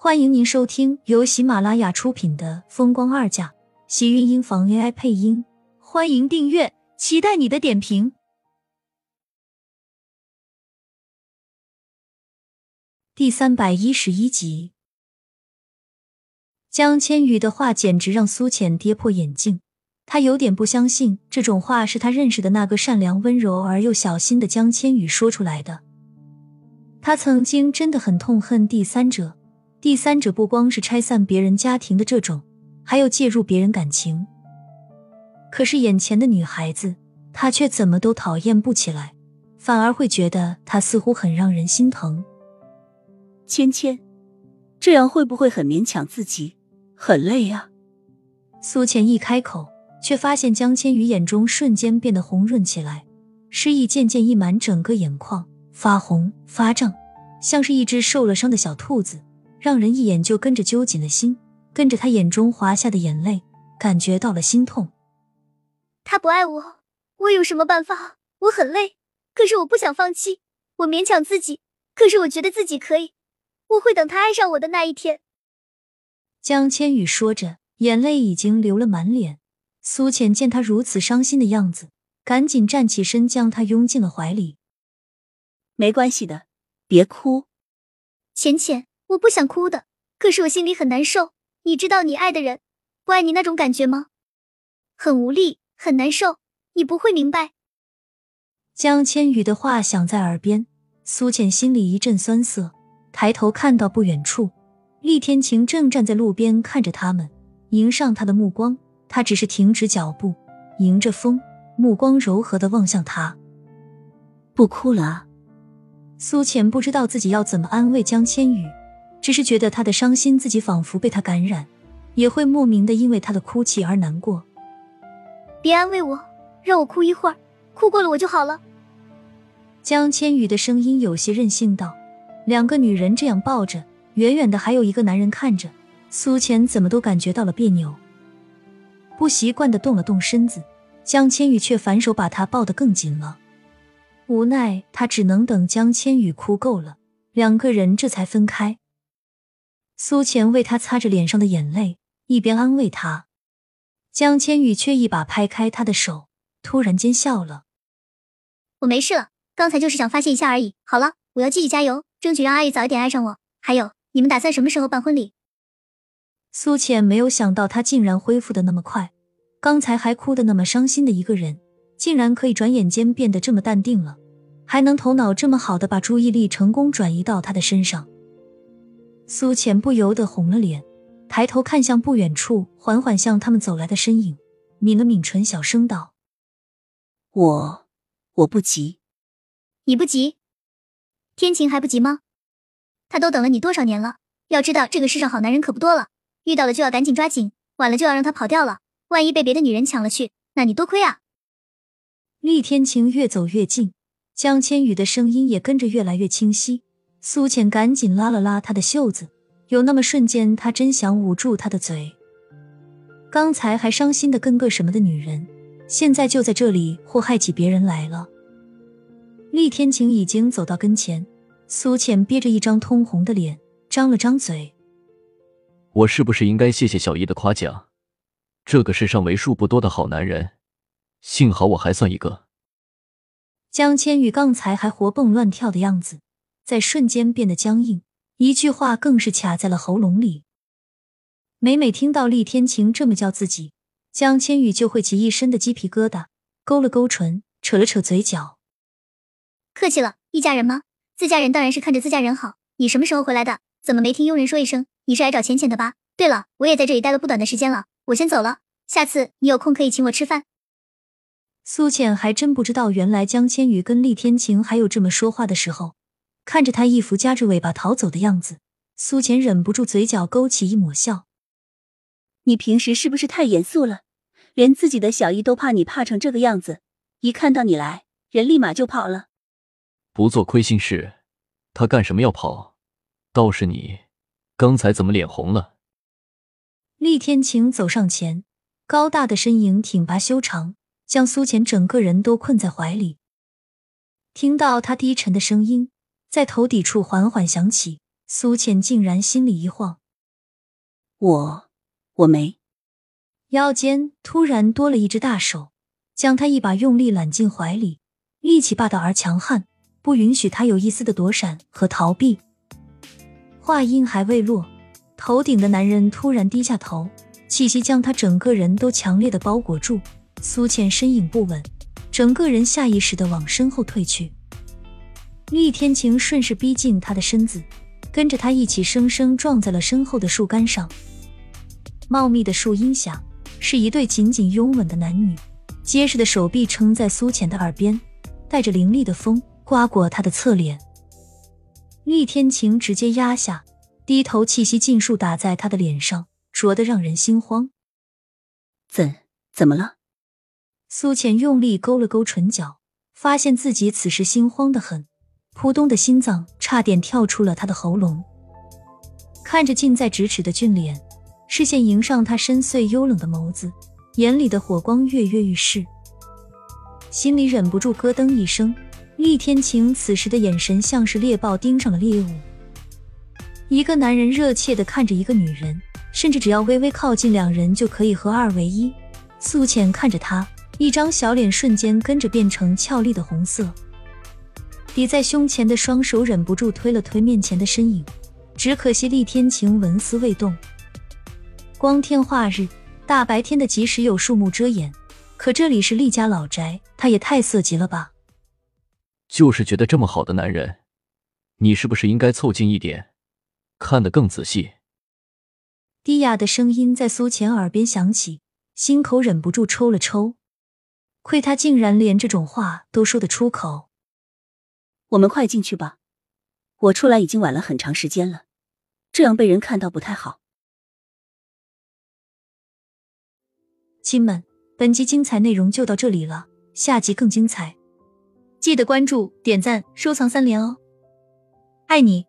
欢迎您收听由喜马拉雅出品的《风光二嫁》，喜运音房 AI 配音。欢迎订阅，期待你的点评。第三百一十一集，江千羽的话简直让苏浅跌破眼镜。他有点不相信这种话是他认识的那个善良、温柔而又小心的江千羽说出来的。他曾经真的很痛恨第三者。第三者不光是拆散别人家庭的这种，还有介入别人感情。可是眼前的女孩子，他却怎么都讨厌不起来，反而会觉得她似乎很让人心疼。芊芊，这样会不会很勉强自己，很累啊？苏浅一开口，却发现江千羽眼中瞬间变得红润起来，诗意渐渐溢满整个眼眶，发红发胀，像是一只受了伤的小兔子。让人一眼就跟着揪紧了心，跟着他眼中滑下的眼泪，感觉到了心痛。他不爱我，我有什么办法？我很累，可是我不想放弃，我勉强自己，可是我觉得自己可以，我会等他爱上我的那一天。江千羽说着，眼泪已经流了满脸。苏浅见他如此伤心的样子，赶紧站起身，将他拥进了怀里。没关系的，别哭，浅浅。我不想哭的，可是我心里很难受。你知道你爱的人不爱你那种感觉吗？很无力，很难受。你不会明白。江千羽的话响在耳边，苏浅心里一阵酸涩，抬头看到不远处，厉天晴正站在路边看着他们，迎上他的目光，他只是停止脚步，迎着风，目光柔和的望向他。不哭了。苏浅不知道自己要怎么安慰江千羽。只是觉得他的伤心，自己仿佛被他感染，也会莫名的因为他的哭泣而难过。别安慰我，让我哭一会儿，哭过了我就好了。江千羽的声音有些任性道：“两个女人这样抱着，远远的还有一个男人看着，苏浅怎么都感觉到了别扭，不习惯的动了动身子，江千羽却反手把他抱得更紧了。无奈，他只能等江千羽哭够了，两个人这才分开。苏浅为他擦着脸上的眼泪，一边安慰他。江千羽却一把拍开他的手，突然间笑了：“我没事了，刚才就是想发泄一下而已。好了，我要继续加油，争取让阿姨早一点爱上我。还有，你们打算什么时候办婚礼？”苏浅没有想到他竟然恢复的那么快，刚才还哭的那么伤心的一个人，竟然可以转眼间变得这么淡定了，还能头脑这么好的把注意力成功转移到他的身上。苏浅不由得红了脸，抬头看向不远处缓缓向他们走来的身影，抿了抿唇，小声道：“我我不急，你不急，天晴还不急吗？他都等了你多少年了？要知道这个世上好男人可不多了，遇到了就要赶紧抓紧，晚了就要让他跑掉了。万一被别的女人抢了去，那你多亏啊！”厉天晴越走越近，江千羽的声音也跟着越来越清晰。苏浅赶紧拉了拉他的袖子，有那么瞬间，他真想捂住他的嘴。刚才还伤心的跟个什么的女人，现在就在这里祸害起别人来了。厉天晴已经走到跟前，苏浅憋着一张通红的脸，张了张嘴：“我是不是应该谢谢小姨的夸奖？这个世上为数不多的好男人，幸好我还算一个。”江千羽刚才还活蹦乱跳的样子。在瞬间变得僵硬，一句话更是卡在了喉咙里。每每听到厉天晴这么叫自己，江千羽就会起一身的鸡皮疙瘩，勾了勾唇，扯了扯嘴角。客气了，一家人吗？自家人当然是看着自家人好。你什么时候回来的？怎么没听佣人说一声？你是来找浅浅的吧？对了，我也在这里待了不短的时间了，我先走了。下次你有空可以请我吃饭。苏浅还真不知道，原来江千羽跟厉天晴还有这么说话的时候。看着他一副夹着尾巴逃走的样子，苏浅忍不住嘴角勾起一抹笑。你平时是不是太严肃了？连自己的小姨都怕你怕成这个样子，一看到你来，人立马就跑了。不做亏心事，他干什么要跑？倒是你，刚才怎么脸红了？厉天晴走上前，高大的身影挺拔修长，将苏浅整个人都困在怀里。听到他低沉的声音。在头顶处缓缓响起，苏浅竟然心里一晃，我我没。腰间突然多了一只大手，将他一把用力揽进怀里，力气霸道而强悍，不允许他有一丝的躲闪和逃避。话音还未落，头顶的男人突然低下头，气息将他整个人都强烈的包裹住。苏浅身影不稳，整个人下意识的往身后退去。厉天晴顺势逼近他的身子，跟着他一起生生撞在了身后的树干上。茂密的树荫下，是一对紧紧拥吻的男女，结实的手臂撑在苏浅的耳边，带着凌厉的风刮过他的侧脸。厉天晴直接压下，低头，气息尽数打在他的脸上，灼得让人心慌。怎怎么了？苏浅用力勾了勾唇角，发现自己此时心慌的很，扑通的心脏差点跳出了他的喉咙。看着近在咫尺的俊脸，视线迎上他深邃幽冷的眸子，眼里的火光跃跃欲试，心里忍不住咯噔一声。厉天晴此时的眼神像是猎豹盯上了猎物。一个男人热切的看着一个女人，甚至只要微微靠近，两人就可以合二为一。苏浅看着他，一张小脸瞬间跟着变成俏丽的红色。抵在胸前的双手忍不住推了推面前的身影，只可惜厉天晴纹丝未动。光天化日，大白天的，即使有树木遮掩，可这里是厉家老宅，他也太色极了吧！就是觉得这么好的男人，你是不是应该凑近一点，看得更仔细？低哑的声音在苏浅耳边响起，心口忍不住抽了抽。亏他竟然连这种话都说得出口。我们快进去吧，我出来已经晚了很长时间了，这样被人看到不太好。亲们，本集精彩内容就到这里了，下集更精彩。记得关注、点赞、收藏三连哦，爱你！